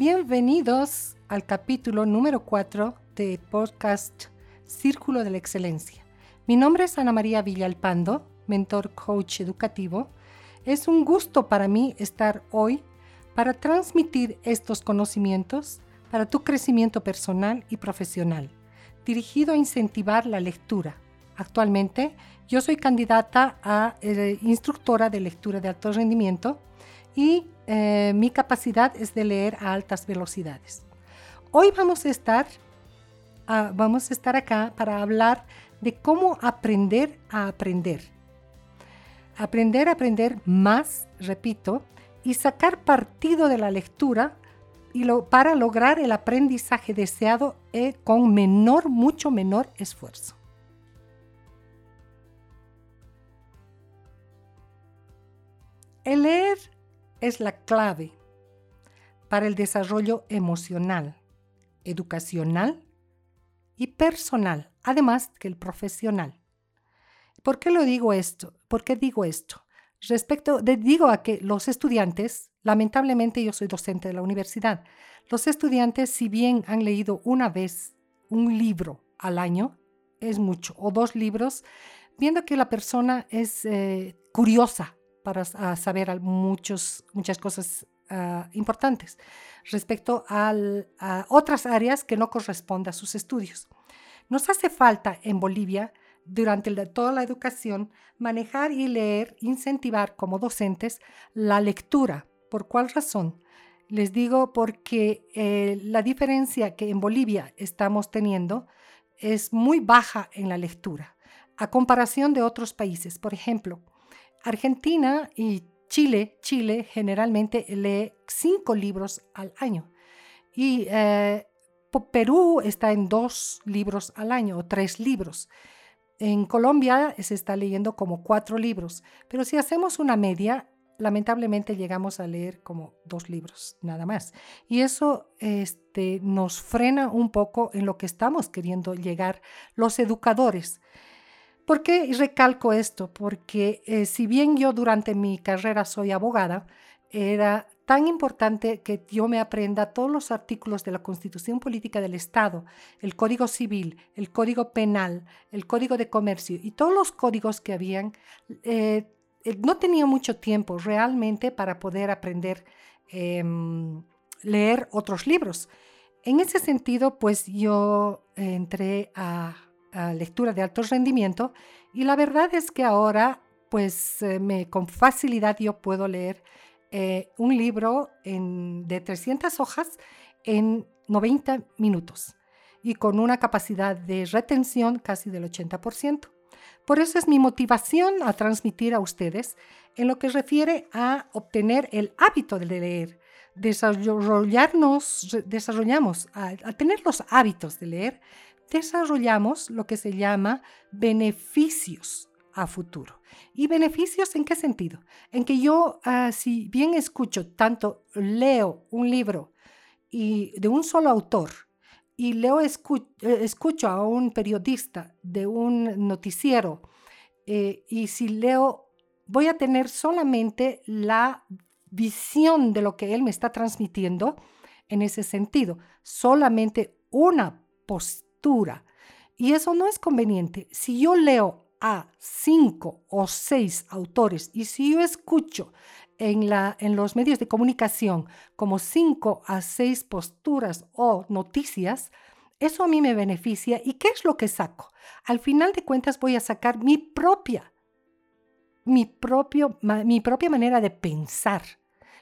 Bienvenidos al capítulo número 4 de podcast Círculo de la Excelencia. Mi nombre es Ana María Villalpando, mentor coach educativo. Es un gusto para mí estar hoy para transmitir estos conocimientos para tu crecimiento personal y profesional, dirigido a incentivar la lectura. Actualmente yo soy candidata a eh, instructora de lectura de alto rendimiento y eh, mi capacidad es de leer a altas velocidades. Hoy vamos a estar, ah, vamos a estar acá para hablar de cómo aprender a aprender. Aprender a aprender más, repito, y sacar partido de la lectura y para lograr el aprendizaje deseado eh, con menor, mucho menor esfuerzo. El leer es la clave para el desarrollo emocional, educacional y personal, además que el profesional. ¿Por qué lo digo esto? ¿Por qué digo esto? Respecto, de, digo a que los estudiantes, lamentablemente yo soy docente de la universidad, los estudiantes si bien han leído una vez un libro al año, es mucho, o dos libros, viendo que la persona es eh, curiosa para saber muchos, muchas cosas ah, importantes respecto a otras áreas que no corresponden a sus estudios. Nos hace falta en Bolivia, durante toda la educación, manejar y leer, incentivar como docentes la lectura. ¿Por cuál razón? Les digo porque eh, la diferencia que en Bolivia estamos teniendo es muy baja en la lectura, a comparación de otros países. Por ejemplo, Argentina y Chile, Chile generalmente lee cinco libros al año. Y eh, Perú está en dos libros al año o tres libros. En Colombia se está leyendo como cuatro libros, pero si hacemos una media, lamentablemente llegamos a leer como dos libros, nada más. Y eso este, nos frena un poco en lo que estamos queriendo llegar los educadores. ¿Por qué recalco esto? Porque eh, si bien yo durante mi carrera soy abogada, era tan importante que yo me aprenda todos los artículos de la Constitución Política del Estado, el Código Civil, el Código Penal, el Código de Comercio y todos los códigos que habían. Eh, eh, no tenía mucho tiempo realmente para poder aprender em, leer otros libros. En ese sentido, pues yo entré a lectura de alto rendimiento y la verdad es que ahora pues eh, me, con facilidad yo puedo leer eh, un libro de 300 hojas en 90 minutos y con una capacidad de retención casi del 80%. Por eso es mi motivación a transmitir a ustedes en lo que refiere a obtener el hábito de leer, desarrollarnos, desarrollamos, a tener los hábitos de leer, desarrollamos lo que se llama beneficios a futuro. ¿Y beneficios en qué sentido? En que yo, ah, si bien escucho tanto, leo un libro y de un solo autor, y leo, eh, escucho a un periodista de un noticiero, eh, y si leo, voy a tener solamente la visión de lo que él me está transmitiendo en ese sentido, solamente una y eso no es conveniente. Si yo leo a cinco o seis autores y si yo escucho en, la, en los medios de comunicación como cinco a seis posturas o noticias, eso a mí me beneficia. ¿Y qué es lo que saco? Al final de cuentas voy a sacar mi propia, mi, propio, mi propia manera de pensar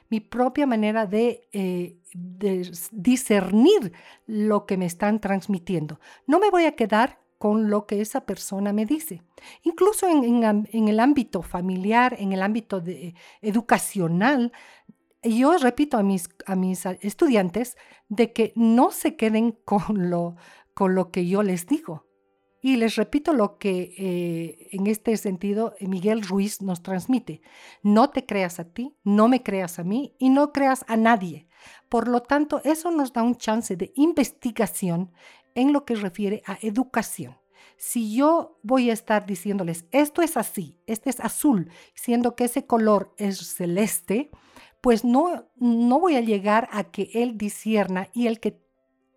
mi propia manera eh, de, discernir lo que me están transmitiendo. No me voy a quedar con lo que esa persona me dice. Incluso en, el ámbito familiar, en el ámbito de, educacional, yo repito a mis, a mis estudiantes de que no se queden con lo, con lo que yo les digo. Y les repito lo que eh, en este sentido Miguel Ruiz nos transmite. No te creas a ti, no me creas a mí y no creas a nadie. Por lo tanto, eso nos da un chance de investigación en lo que refiere a educación. Si yo voy a estar diciéndoles, esto es así, este es azul, siendo que ese color es celeste, pues no, no voy a llegar a que él disierna y el que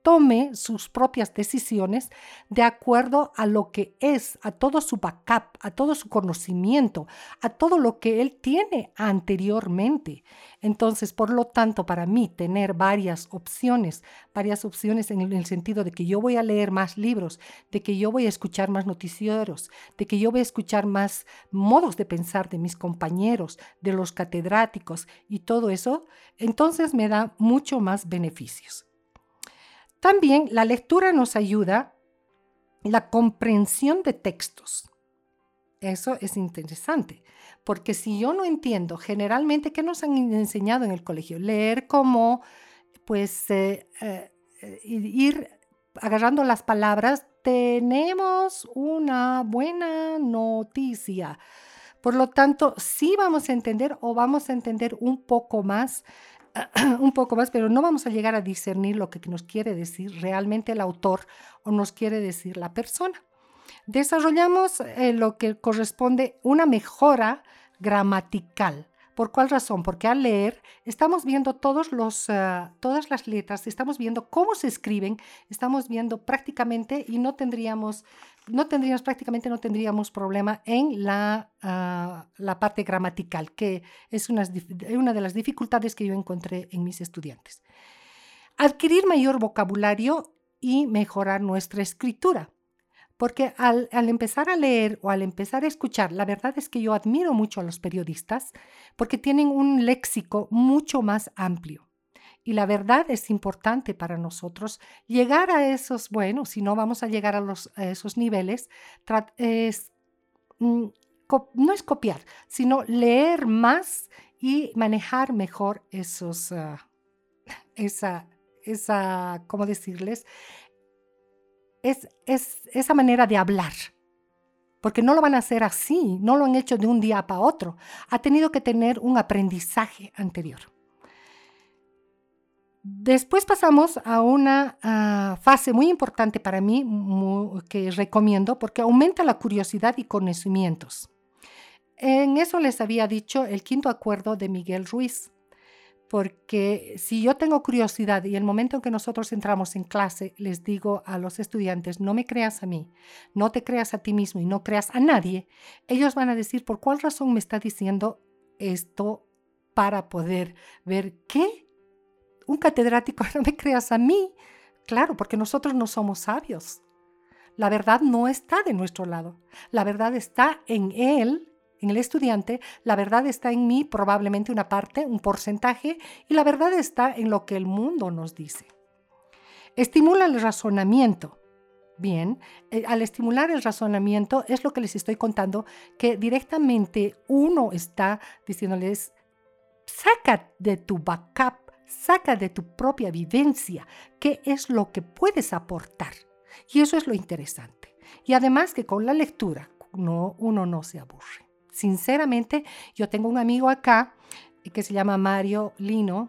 tome sus propias decisiones de acuerdo a lo que es, a todo su backup, a todo su conocimiento, a todo lo que él tiene anteriormente. Entonces, por lo tanto, para mí tener varias opciones, varias opciones en el sentido de que yo voy a leer más libros, de que yo voy a escuchar más noticieros, de que yo voy a escuchar más modos de pensar de mis compañeros, de los catedráticos y todo eso, entonces me da mucho más beneficios. También la lectura nos ayuda la comprensión de textos. Eso es interesante, porque si yo no entiendo generalmente qué nos han enseñado en el colegio, leer como, pues, eh, eh, ir agarrando las palabras, tenemos una buena noticia. Por lo tanto, sí vamos a entender o vamos a entender un poco más un poco más, pero no vamos a llegar a discernir lo que nos quiere decir realmente el autor o nos quiere decir la persona. Desarrollamos eh, lo que corresponde una mejora gramatical. ¿Por cuál razón? Porque al leer estamos viendo todos los, ah, todas las letras, estamos viendo cómo se escriben, estamos viendo prácticamente y no tendríamos no tendríamos, prácticamente no tendríamos problema en la, ah, la parte gramatical, que es una, una de las dificultades que yo encontré en mis estudiantes. Adquirir mayor vocabulario y mejorar nuestra escritura. Porque al, empezar a leer o al empezar a escuchar, la verdad es que yo admiro mucho a los periodistas porque tienen un léxico mucho más amplio. Y la verdad es importante para nosotros llegar a esos, bueno, si no vamos a llegar a, esos niveles, es, mm, no es copiar, sino leer más y manejar mejor esos, ah, esa, esa, ¿cómo decirles? Es, es esa manera de hablar porque no lo van a hacer así, no lo han hecho de un día para otro. Ha tenido que tener un aprendizaje anterior. Después pasamos a una ah, fase muy importante para mí que recomiendo porque aumenta la curiosidad y conocimientos. En eso les había dicho el quinto acuerdo de Miguel Ruiz, porque si yo tengo curiosidad y el momento en que nosotros entramos en clase les digo a los estudiantes, no me creas a mí, no te creas a ti mismo y no creas a nadie, ellos van a decir por cuál razón me está diciendo esto para poder ver qué un catedrático, no me creas a mí. Claro, porque nosotros no somos sabios. La verdad no está de nuestro lado. La verdad está en él, en el estudiante. La verdad está en mí, probablemente una parte, un porcentaje. Y la verdad está en lo que el mundo nos dice. Estimula el razonamiento. Bien, eh, al estimular el razonamiento es lo que les estoy contando, que directamente uno está diciéndoles, saca de tu backup Saca de tu propia vivencia qué es lo que puedes aportar. Y eso es lo interesante. Y además que con la lectura no, uno no se aburre. Sinceramente, yo tengo un amigo acá que se llama Mario Lino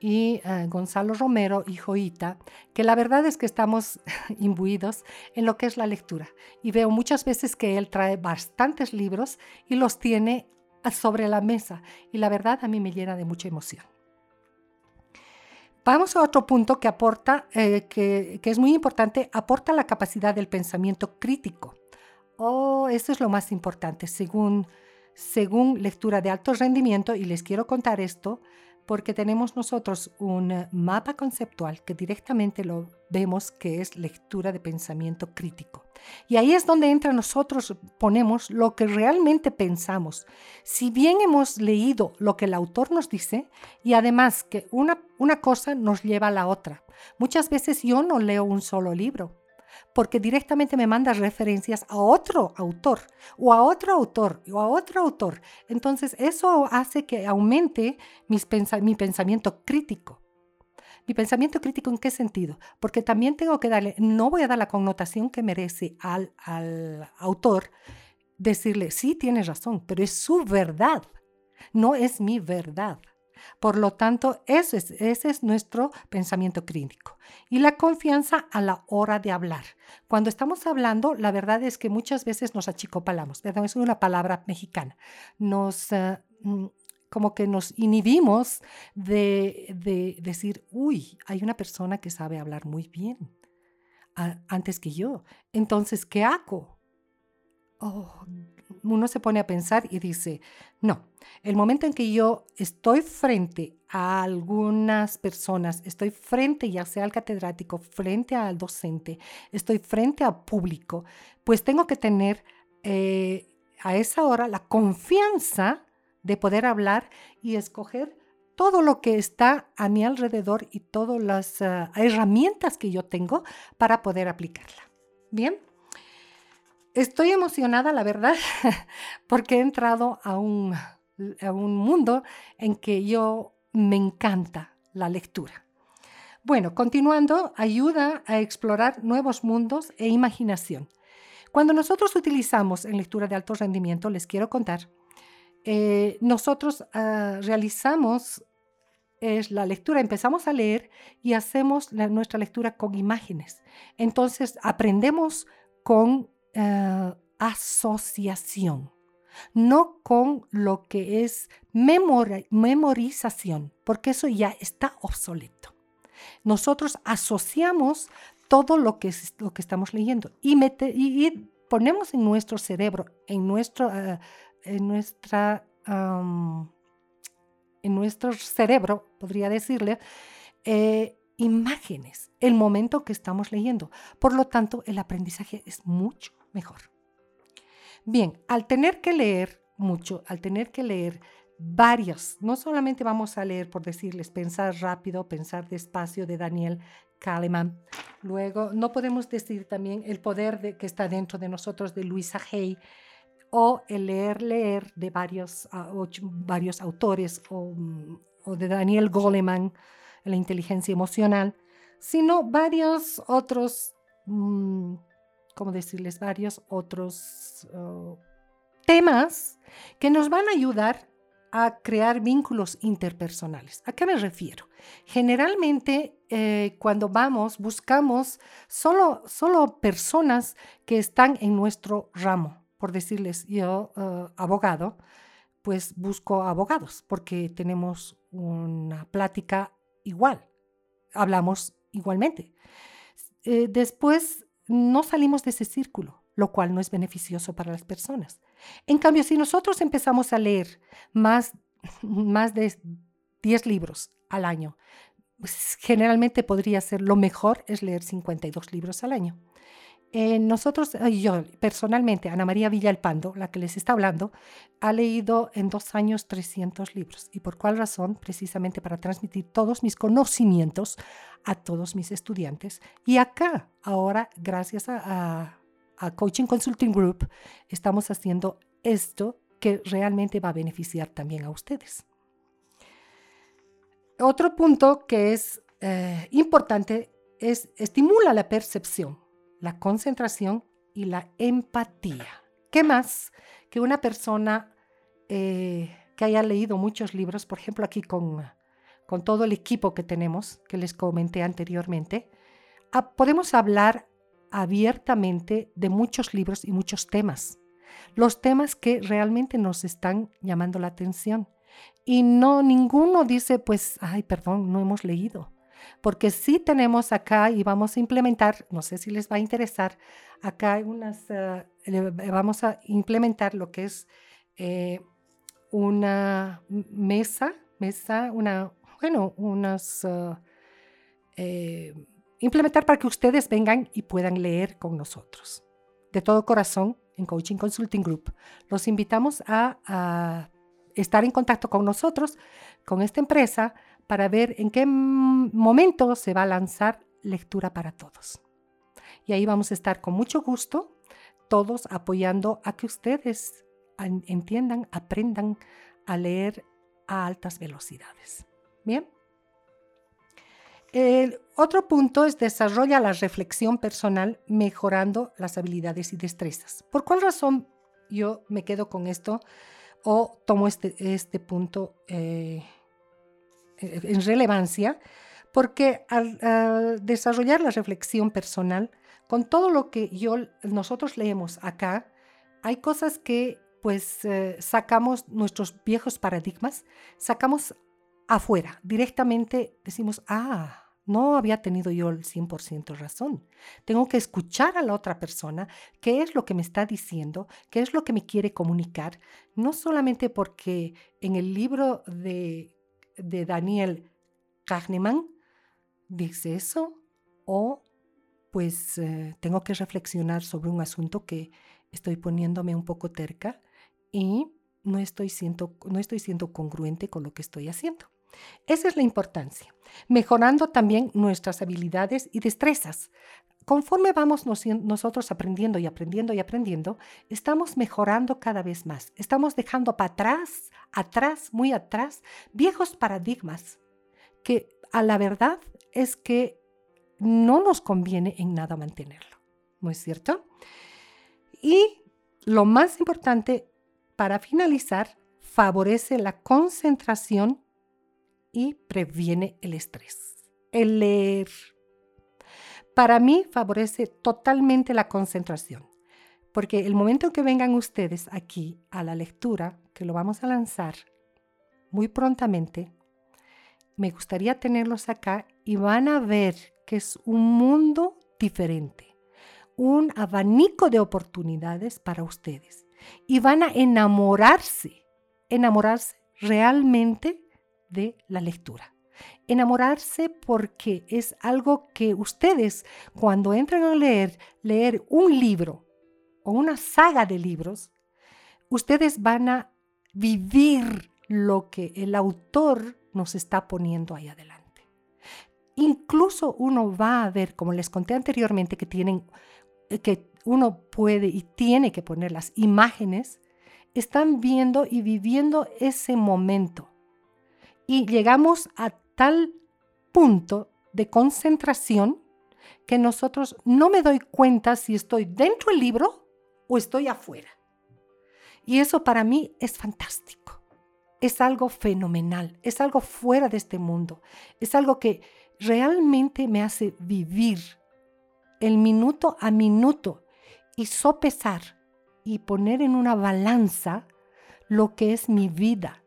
y eh, Gonzalo Romero y Joita, que la verdad es que estamos imbuidos en lo que es la lectura. Y veo muchas veces que él trae bastantes libros y los tiene sobre la mesa. Y la verdad a mí me llena de mucha emoción. Vamos a otro punto que aporta, eh, que, es muy importante, aporta la capacidad del pensamiento crítico. Oh, eso es lo más importante, según, según lectura de alto rendimiento, y les quiero contar esto, porque tenemos nosotros un mapa conceptual que directamente lo vemos que es lectura de pensamiento crítico. Y ahí es donde entra nosotros, ponemos lo que realmente pensamos. Si bien hemos leído lo que el autor nos dice, y además que una, una cosa nos lleva a la otra. Muchas veces yo no leo un solo libro, porque directamente me manda referencias a otro autor o a otro autor o a otro autor. Entonces eso hace que aumente mi pensamiento crítico. Mi pensamiento crítico en qué sentido? Porque también tengo que darle, no voy a dar la connotación que merece al, al autor, decirle, sí, tienes razón, pero es su verdad, no es mi verdad. Por lo tanto, ese es, ese es nuestro pensamiento crítico. Y la confianza a la hora de hablar. Cuando estamos hablando, la verdad es que muchas veces nos achicopalamos. Es una palabra mexicana. Nos, eh, mm, como que nos inhibimos de, de decir, uy, hay una persona que sabe hablar muy bien antes que yo. Entonces, ¿qué hago? Oh, uno se pone a pensar y dice, no, el momento en que yo estoy frente a algunas personas, estoy frente ya sea al catedrático, frente al docente, estoy frente al público, pues tengo que tener eh, a esa hora la confianza de poder hablar y escoger todo lo que está a mi alrededor y todas las ah, herramientas que yo tengo para poder aplicarla. Bien, estoy emocionada, la verdad, porque he entrado a un, a un mundo en que yo me encanta la lectura. Bueno, continuando, ayuda a explorar nuevos mundos e imaginación. Cuando nosotros utilizamos en lectura de alto rendimiento, les quiero contar, eh, nosotros ah, realizamos es la lectura, empezamos a leer y hacemos nuestra lectura con imágenes. Entonces aprendemos con eh, asociación, no con lo que es memorización, porque eso ya está obsoleto. Nosotros asociamos todo lo que, lo que estamos leyendo y, y, ponemos en nuestro cerebro, en, nuestro, eh, en nuestra en nuestro cerebro, podría decirle, eh, imágenes, el momento que estamos leyendo. Por lo tanto, el aprendizaje es mucho mejor. Bien, al tener que leer mucho, al tener que leer varias, no solamente vamos a leer, por decirles, pensar rápido, pensar despacio de Daniel Kahneman. Luego, no podemos decir también el poder de, que está dentro de nosotros de Luisa Hay, o el leer, leer de varios, ah, varios autores o, de Daniel Goleman, la inteligencia emocional, sino varios otros, mm, ¿cómo decirles? Varios otros oh, temas que nos van a ayudar a crear vínculos interpersonales. ¿A qué me refiero? Generalmente eh, cuando vamos buscamos solo, solo personas que están en nuestro ramo, por decirles yo, eh, abogado, pues busco abogados porque tenemos una plática igual, hablamos igualmente. Eh, después no salimos de ese círculo, lo cual no es beneficioso para las personas. En cambio, si nosotros empezamos a leer más, más de 10 libros al año, pues generalmente podría ser lo mejor es leer 52 libros al año. Eh, nosotros, yo personalmente, Ana María Villalpando, la que les está hablando, ha leído en dos años 300 libros. ¿Y por cuál razón? Precisamente para transmitir todos mis conocimientos a todos mis estudiantes. Y acá, ahora, gracias a, Coaching Consulting Group, estamos haciendo esto que realmente va a beneficiar también a ustedes. Otro punto que es eh, importante es estimula la percepción la concentración y la empatía. ¿Qué más que una persona eh, que haya leído muchos libros, por ejemplo aquí con, con todo el equipo que tenemos, que les comenté anteriormente, ah, podemos hablar abiertamente de muchos libros y muchos temas, los temas que realmente nos están llamando la atención. Y no ninguno dice, pues, ay, perdón, no hemos leído porque sí tenemos acá y vamos a implementar, no sé si les va a interesar, acá unas, eh, vamos a implementar lo que es eh, una mesa, mesa, una, bueno, unas, eh, implementar para que ustedes vengan y puedan leer con nosotros. De todo corazón, en Coaching Consulting Group. Los invitamos a estar en contacto con nosotros, con esta empresa, para ver en qué momento se va a lanzar lectura para todos. Y ahí vamos a estar con mucho gusto, todos apoyando a que ustedes entiendan, aprendan a leer a altas velocidades. Bien. El otro punto es desarrolla la reflexión personal mejorando las habilidades y destrezas. ¿Por cuál razón yo me quedo con esto o tomo este, este punto eh, en relevancia, porque al, desarrollar la reflexión personal, con todo lo que yo, nosotros leemos acá, hay cosas que pues eh, sacamos nuestros viejos paradigmas, sacamos afuera, directamente decimos, ah, no había tenido yo el 100% razón. Tengo que escuchar a la otra persona, qué es lo que me está diciendo, qué es lo que me quiere comunicar, no solamente porque en el libro de, de Daniel Kahneman dice eso, o pues eh, tengo que reflexionar sobre un asunto que estoy poniéndome un poco terca y no estoy siendo, no estoy siendo congruente con lo que estoy haciendo. Esa es la importancia, mejorando también nuestras habilidades y destrezas. Conforme vamos nosotros aprendiendo y aprendiendo y aprendiendo, estamos mejorando cada vez más. Estamos dejando para atrás, atrás, muy atrás, viejos paradigmas que a la verdad es que no nos conviene en nada mantenerlo. ¿No es cierto? Y lo más importante, para finalizar, favorece la concentración y previene el estrés. El leer. Para mí favorece totalmente la concentración, porque el momento en que vengan ustedes aquí a la lectura, que lo vamos a lanzar muy prontamente, me gustaría tenerlos acá y van a ver que es un mundo diferente, un abanico de oportunidades para ustedes y van a enamorarse, enamorarse realmente de la lectura. Enamorarse porque es algo que ustedes cuando entran a leer, leer un libro o una saga de libros, ustedes van a vivir lo que el autor nos está poniendo ahí adelante. Incluso uno va a ver, como les conté anteriormente, que tienen que uno puede y tiene que poner las imágenes, están viendo y viviendo ese momento y llegamos a tal punto de concentración que nosotros no me doy cuenta si estoy dentro del libro o estoy afuera. Y eso para mí es fantástico. Es algo fenomenal, es algo fuera de este mundo, es algo que realmente me hace vivir el minuto a minuto y sopesar y poner en una balanza lo que es mi vida,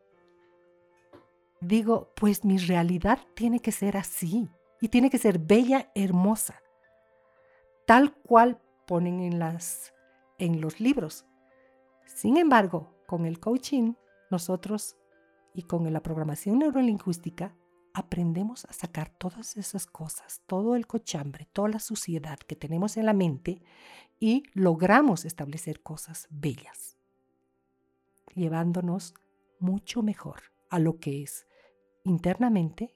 digo, pues mi realidad tiene que ser así y tiene que ser bella, hermosa, tal cual ponen en, las, en los libros. Sin embargo, con el coaching, nosotros y con la programación neurolingüística, aprendemos a sacar todas esas cosas, todo el cochambre, toda la suciedad que tenemos en la mente y logramos establecer cosas bellas, llevándonos mucho mejor a lo que es internamente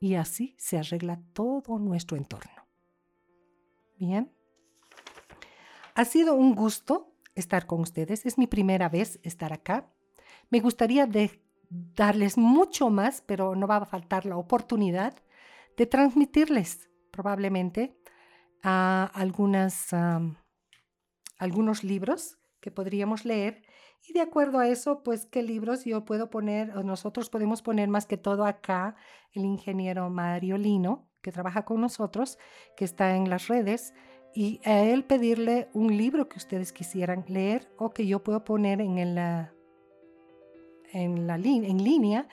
y así se arregla todo nuestro entorno. Bien. Ha sido un gusto estar con ustedes. Es mi primera vez estar acá. Me gustaría darles mucho más, pero no va a faltar la oportunidad de transmitirles probablemente a algunas, algunos libros que podríamos leer y de acuerdo a eso, pues, ¿qué libros yo puedo poner? O nosotros podemos poner más que todo acá el ingeniero Mario Lino, que trabaja con nosotros, que está en las redes, y a él pedirle un libro que ustedes quisieran leer o que yo puedo poner en, en, la en línea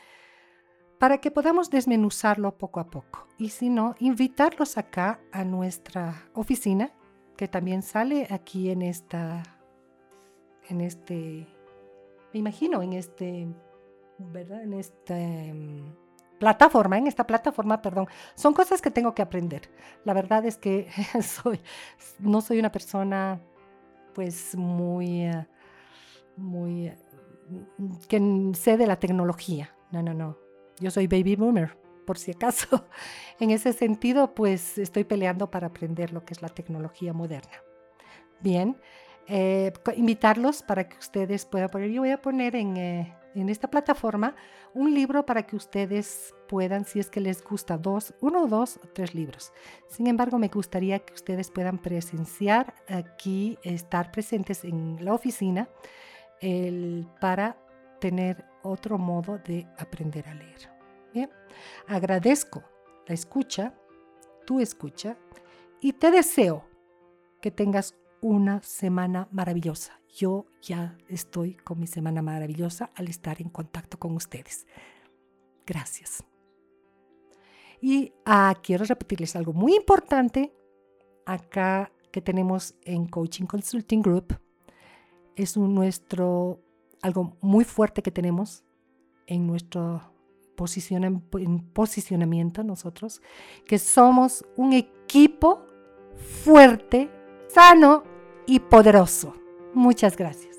para que podamos desmenuzarlo poco a poco. Y si no, invitarlos acá a nuestra oficina, que también sale aquí en esta en este me imagino, en este, ¿verdad? En esta em, plataforma, en esta plataforma, perdón. Son cosas que tengo que aprender. La verdad es que soy, no soy una persona, pues, muy, eh, muy, eh, que sé de la tecnología. No, no, no. Yo soy baby boomer, por si acaso. En ese sentido, pues, estoy peleando para aprender lo que es la tecnología moderna. Bien. Eh, invitarlos para que ustedes puedan poner, yo voy a poner en, eh, en, esta plataforma un libro para que ustedes puedan, si es que les gusta, dos, uno, dos o tres libros. Sin embargo, me gustaría que ustedes puedan presenciar aquí, estar presentes en la oficina el, para tener otro modo de aprender a leer. Bien, agradezco la escucha, tu escucha, y te deseo que tengas una semana maravillosa. Yo ya estoy con mi semana maravillosa al estar en contacto con ustedes. Gracias. Y ah, quiero repetirles algo muy importante acá que tenemos en Coaching Consulting Group. Es un nuestro, algo muy fuerte que tenemos en nuestro posicionamiento nosotros, que somos un equipo fuerte, sano y poderoso. Muchas gracias.